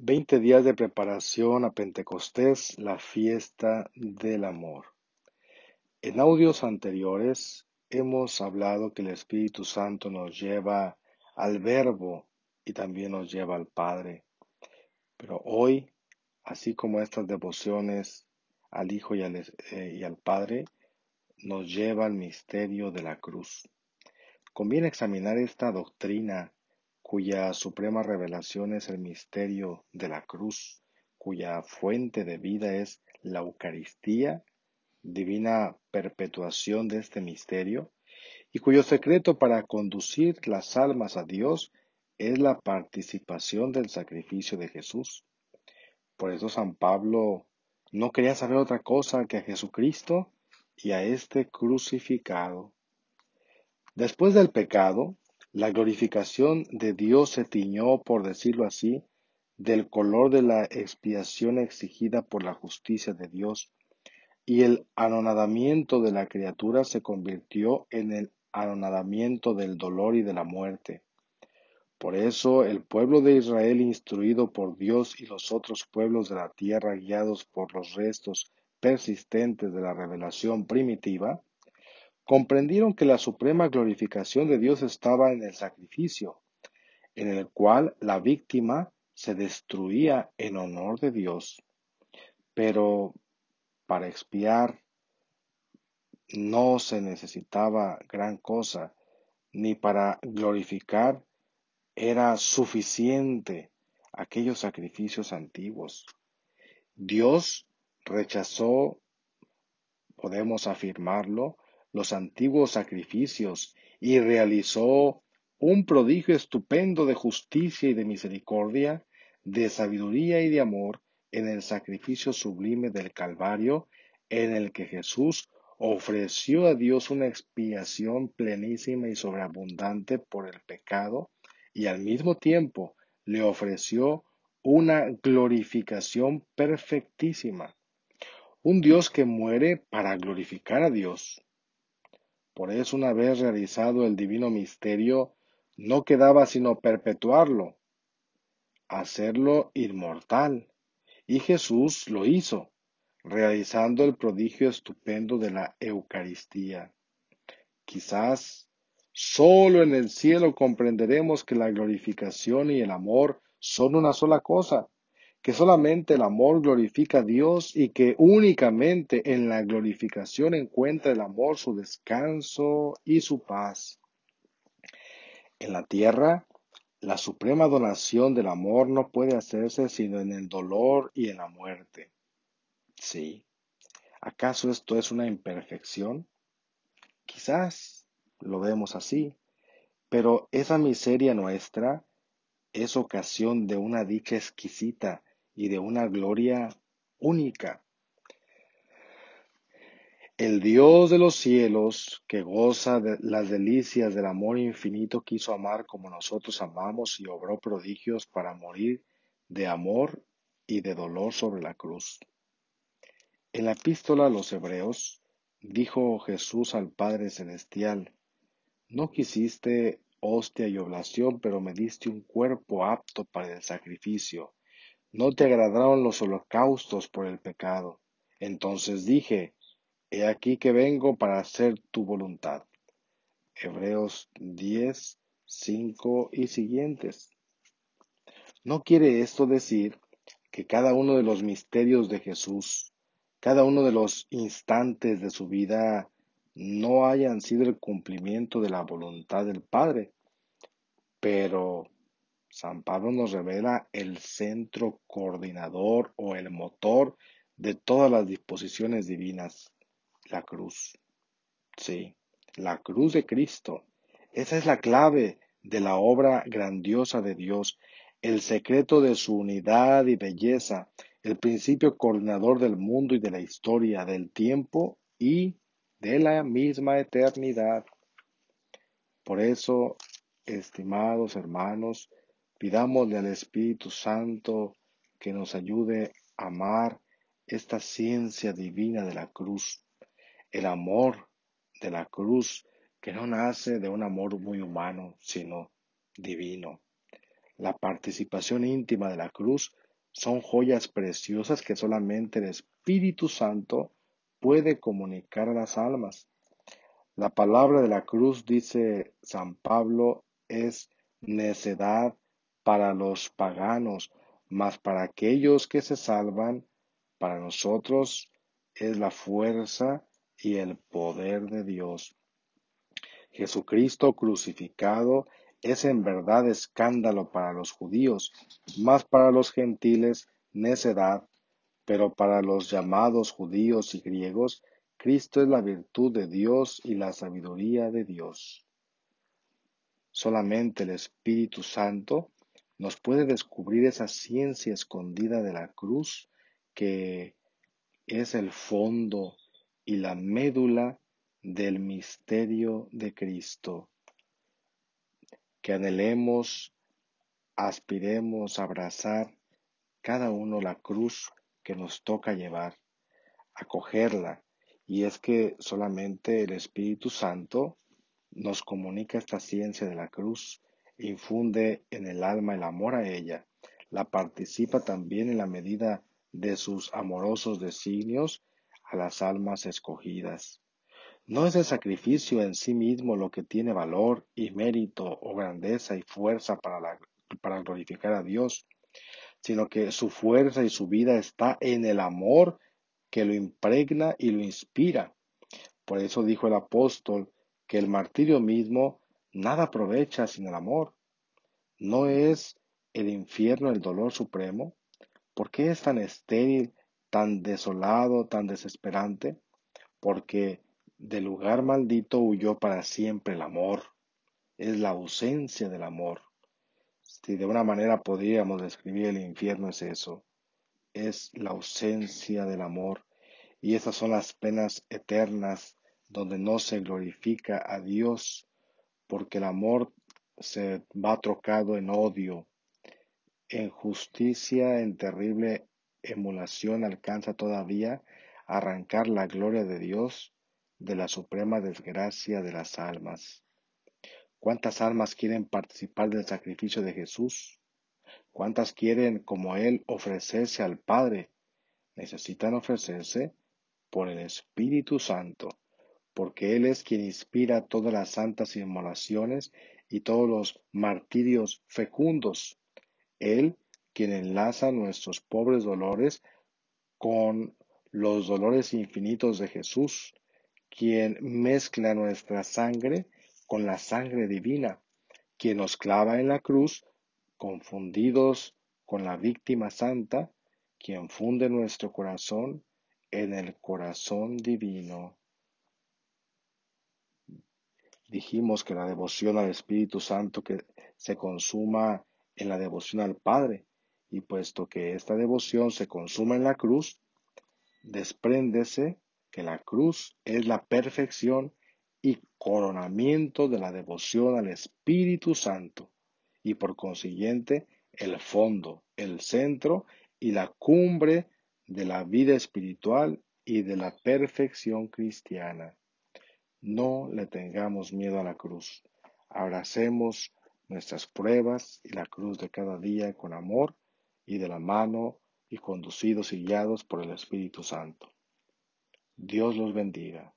Veinte días de preparación a Pentecostés, la fiesta del amor. En audios anteriores hemos hablado que el Espíritu Santo nos lleva al Verbo y también nos lleva al Padre. Pero hoy, así como estas devociones al Hijo y al, eh, y al Padre, nos lleva al misterio de la cruz. Conviene examinar esta doctrina cuya suprema revelación es el misterio de la cruz, cuya fuente de vida es la Eucaristía, divina perpetuación de este misterio, y cuyo secreto para conducir las almas a Dios es la participación del sacrificio de Jesús. Por eso San Pablo no quería saber otra cosa que a Jesucristo y a este crucificado. Después del pecado, la glorificación de Dios se tiñó, por decirlo así, del color de la expiación exigida por la justicia de Dios, y el anonadamiento de la criatura se convirtió en el anonadamiento del dolor y de la muerte. Por eso el pueblo de Israel, instruido por Dios y los otros pueblos de la tierra, guiados por los restos persistentes de la revelación primitiva, comprendieron que la suprema glorificación de Dios estaba en el sacrificio, en el cual la víctima se destruía en honor de Dios. Pero para expiar no se necesitaba gran cosa, ni para glorificar era suficiente aquellos sacrificios antiguos. Dios rechazó, podemos afirmarlo, los antiguos sacrificios y realizó un prodigio estupendo de justicia y de misericordia, de sabiduría y de amor en el sacrificio sublime del Calvario, en el que Jesús ofreció a Dios una expiación plenísima y sobreabundante por el pecado y al mismo tiempo le ofreció una glorificación perfectísima. Un Dios que muere para glorificar a Dios. Por eso una vez realizado el divino misterio, no quedaba sino perpetuarlo, hacerlo inmortal. Y Jesús lo hizo, realizando el prodigio estupendo de la Eucaristía. Quizás solo en el cielo comprenderemos que la glorificación y el amor son una sola cosa, que solamente el amor glorifica a Dios y que únicamente en la glorificación encuentra el amor su descanso y su paz. En la tierra, la suprema donación del amor no puede hacerse sino en el dolor y en la muerte. Sí. ¿Acaso esto es una imperfección? Quizás lo vemos así, pero esa miseria nuestra es ocasión de una dicha exquisita y de una gloria única. El Dios de los cielos, que goza de las delicias del amor infinito, quiso amar como nosotros amamos y obró prodigios para morir de amor y de dolor sobre la cruz. En la epístola a los Hebreos dijo Jesús al Padre Celestial, no quisiste hostia y oblación, pero me diste un cuerpo apto para el sacrificio. No te agradaron los holocaustos por el pecado. Entonces dije, He aquí que vengo para hacer tu voluntad. Hebreos 10, 5 y siguientes. ¿No quiere esto decir que cada uno de los misterios de Jesús, cada uno de los instantes de su vida, no hayan sido el cumplimiento de la voluntad del Padre? Pero San Pablo nos revela el centro coordinador o el motor de todas las disposiciones divinas, la cruz. Sí, la cruz de Cristo. Esa es la clave de la obra grandiosa de Dios, el secreto de su unidad y belleza, el principio coordinador del mundo y de la historia, del tiempo y de la misma eternidad. Por eso, estimados hermanos, Pidámosle al Espíritu Santo que nos ayude a amar esta ciencia divina de la cruz, el amor de la cruz que no nace de un amor muy humano, sino divino. La participación íntima de la cruz son joyas preciosas que solamente el Espíritu Santo puede comunicar a las almas. La palabra de la cruz, dice San Pablo, es necedad para los paganos, mas para aquellos que se salvan, para nosotros es la fuerza y el poder de Dios. Jesucristo crucificado es en verdad escándalo para los judíos, más para los gentiles necedad, pero para los llamados judíos y griegos, Cristo es la virtud de Dios y la sabiduría de Dios. Solamente el Espíritu Santo nos puede descubrir esa ciencia escondida de la cruz que es el fondo y la médula del misterio de Cristo. Que anhelemos, aspiremos a abrazar cada uno la cruz que nos toca llevar, acogerla. Y es que solamente el Espíritu Santo nos comunica esta ciencia de la cruz, infunde en el alma el amor a ella, la participa también en la medida de sus amorosos designios a las almas escogidas. No es el sacrificio en sí mismo lo que tiene valor y mérito o grandeza y fuerza para, para glorificar a Dios, sino que su fuerza y su vida está en el amor que lo impregna y lo inspira. Por eso dijo el apóstol que el martirio mismo nada aprovecha sin el amor. ¿No es el infierno el dolor supremo? ¿Por qué es tan estéril, tan desolado, tan desesperante? Porque del lugar maldito huyó para siempre el amor. Es la ausencia del amor. Si de una manera podríamos describir el infierno es eso. Es la ausencia del amor. Y esas son las penas eternas donde no se glorifica a Dios, porque el amor se va trocado en odio, en justicia, en terrible emulación alcanza todavía arrancar la gloria de Dios de la suprema desgracia de las almas. ¿Cuántas almas quieren participar del sacrificio de Jesús? ¿Cuántas quieren, como Él, ofrecerse al Padre? Necesitan ofrecerse por el Espíritu Santo, porque Él es quien inspira todas las santas inmolaciones y todos los martirios fecundos. Él quien enlaza nuestros pobres dolores con los dolores infinitos de Jesús, quien mezcla nuestra sangre con la sangre divina, quien nos clava en la cruz, confundidos con la víctima santa, quien funde nuestro corazón en el corazón divino. Dijimos que la devoción al Espíritu Santo que se consuma en la devoción al Padre, y puesto que esta devoción se consuma en la cruz, despréndese que la cruz es la perfección y coronamiento de la devoción al Espíritu Santo, y por consiguiente el fondo, el centro y la cumbre de la vida espiritual y de la perfección cristiana. No le tengamos miedo a la cruz. Abracemos nuestras pruebas y la cruz de cada día con amor y de la mano y conducidos y guiados por el Espíritu Santo. Dios los bendiga.